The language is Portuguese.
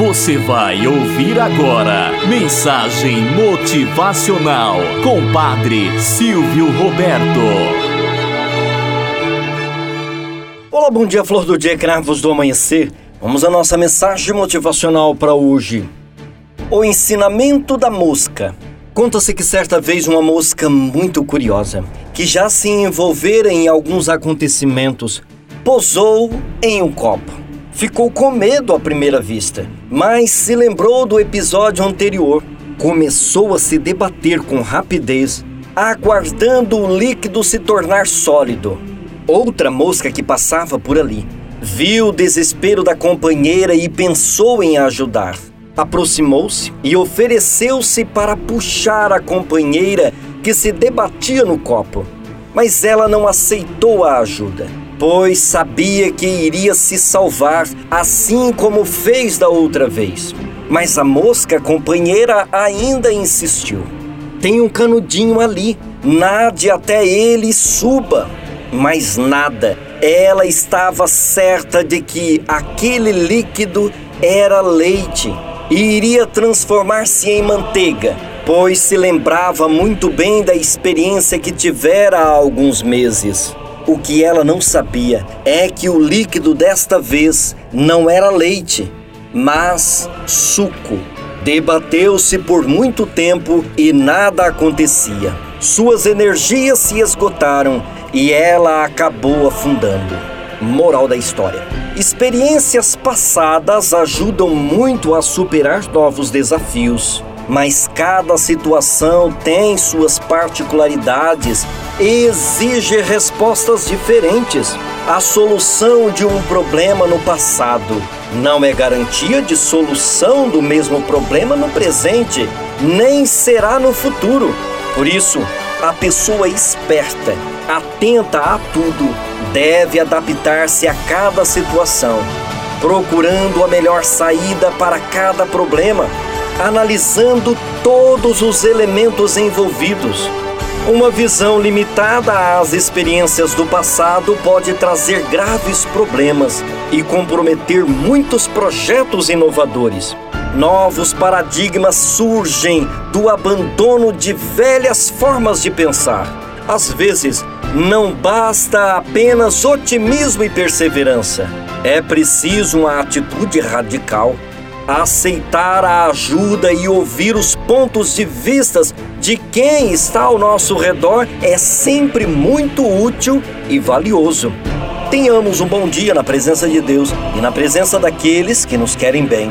Você vai ouvir agora Mensagem Motivacional com Padre Silvio Roberto. Olá, bom dia, flor do dia, cravos do amanhecer. Vamos à nossa mensagem motivacional para hoje. O ensinamento da mosca. Conta-se que certa vez uma mosca muito curiosa, que já se envolvera em alguns acontecimentos, pousou em um copo. Ficou com medo à primeira vista, mas se lembrou do episódio anterior. Começou a se debater com rapidez, aguardando o líquido se tornar sólido. Outra mosca que passava por ali viu o desespero da companheira e pensou em ajudar. Aproximou-se e ofereceu-se para puxar a companheira que se debatia no copo. Mas ela não aceitou a ajuda pois sabia que iria se salvar, assim como fez da outra vez. Mas a mosca companheira ainda insistiu. Tem um canudinho ali, nade até ele e suba. Mas nada. Ela estava certa de que aquele líquido era leite e iria transformar-se em manteiga, pois se lembrava muito bem da experiência que tivera há alguns meses. O que ela não sabia é que o líquido desta vez não era leite, mas suco. Debateu-se por muito tempo e nada acontecia. Suas energias se esgotaram e ela acabou afundando. Moral da história: experiências passadas ajudam muito a superar novos desafios mas cada situação tem suas particularidades exige respostas diferentes. A solução de um problema no passado não é garantia de solução do mesmo problema no presente, nem será no futuro. Por isso, a pessoa esperta, atenta a tudo, deve adaptar-se a cada situação, procurando a melhor saída para cada problema analisando todos os elementos envolvidos. Uma visão limitada às experiências do passado pode trazer graves problemas e comprometer muitos projetos inovadores. Novos paradigmas surgem do abandono de velhas formas de pensar. Às vezes, não basta apenas otimismo e perseverança. É preciso uma atitude radical aceitar a ajuda e ouvir os pontos de vistas de quem está ao nosso redor é sempre muito útil e valioso. Tenhamos um bom dia na presença de Deus e na presença daqueles que nos querem bem.